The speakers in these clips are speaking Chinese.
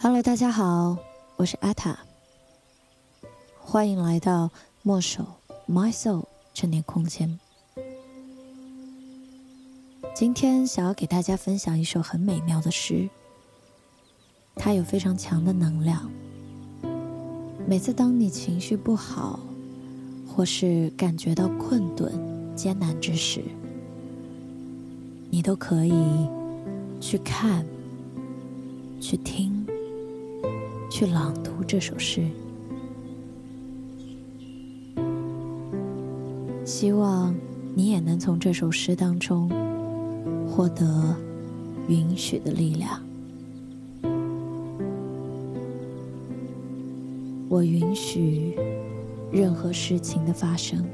Hello，大家好，我是阿塔，欢迎来到墨守 My Soul 正念空间。今天想要给大家分享一首很美妙的诗，它有非常强的能量。每次当你情绪不好，或是感觉到困顿、艰难之时，你都可以去看、去听、去朗读这首诗。希望你也能从这首诗当中获得允许的力量。我允许任何事情的发生。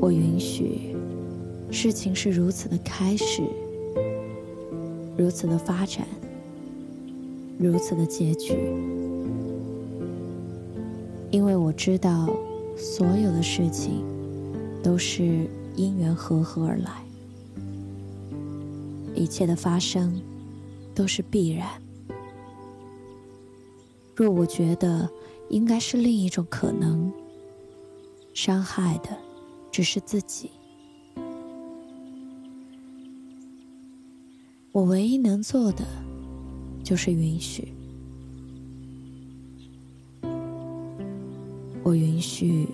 我允许事情是如此的开始，如此的发展，如此的结局。因为我知道，所有的事情都是因缘和合而来，一切的发生都是必然。若我觉得应该是另一种可能，伤害的只是自己。我唯一能做的就是允许。我允许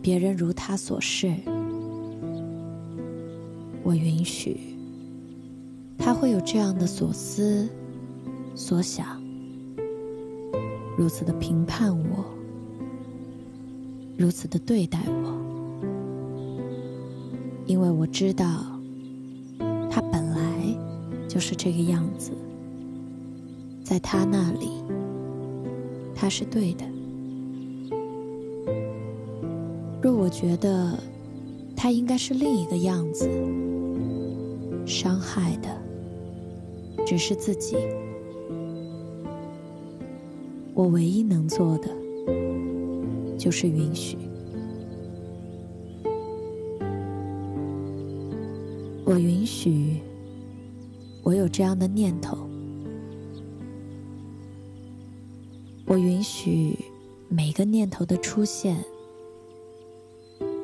别人如他所示，我允许他会有这样的所思所想。如此的评判我，如此的对待我，因为我知道他本来就是这个样子，在他那里，他是对的。若我觉得他应该是另一个样子，伤害的只是自己。我唯一能做的，就是允许。我允许，我有这样的念头。我允许每个念头的出现，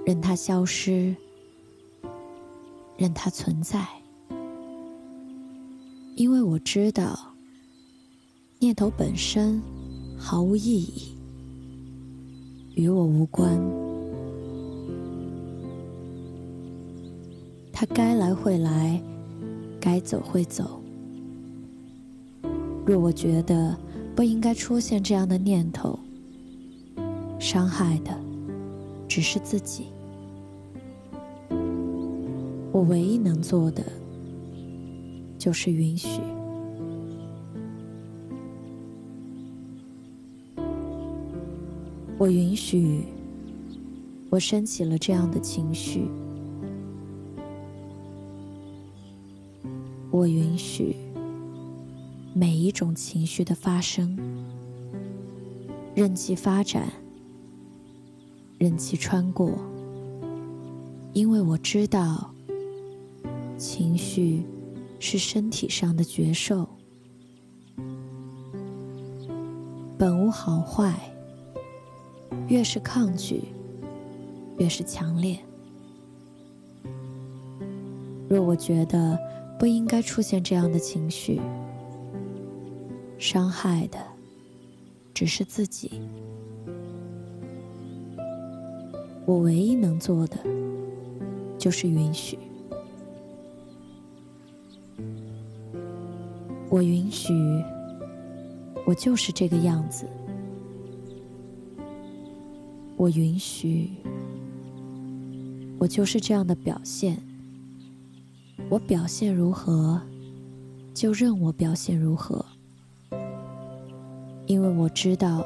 任它消失，任它存在，因为我知道，念头本身。毫无意义，与我无关。它该来会来，该走会走。若我觉得不应该出现这样的念头，伤害的只是自己。我唯一能做的，就是允许。我允许我升起了这样的情绪，我允许每一种情绪的发生，任其发展，任其穿过，因为我知道情绪是身体上的觉受，本无好坏。越是抗拒，越是强烈。若我觉得不应该出现这样的情绪，伤害的只是自己。我唯一能做的就是允许。我允许，我就是这个样子。我允许，我就是这样的表现。我表现如何，就任我表现如何。因为我知道，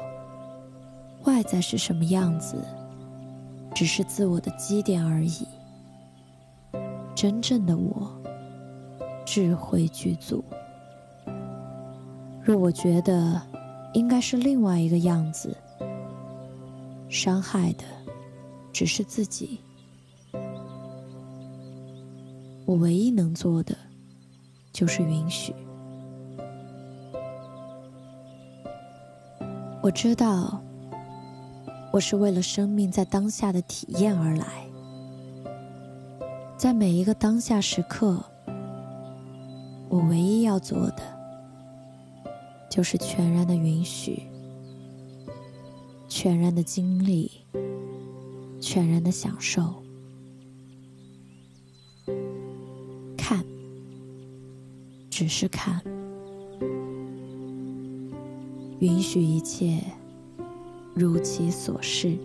外在是什么样子，只是自我的基点而已。真正的我，智慧具足。若我觉得应该是另外一个样子。伤害的只是自己。我唯一能做的就是允许。我知道，我是为了生命在当下的体验而来，在每一个当下时刻，我唯一要做的就是全然的允许，全然的经历，全然的享受。看，只是看。允许一切如其所示。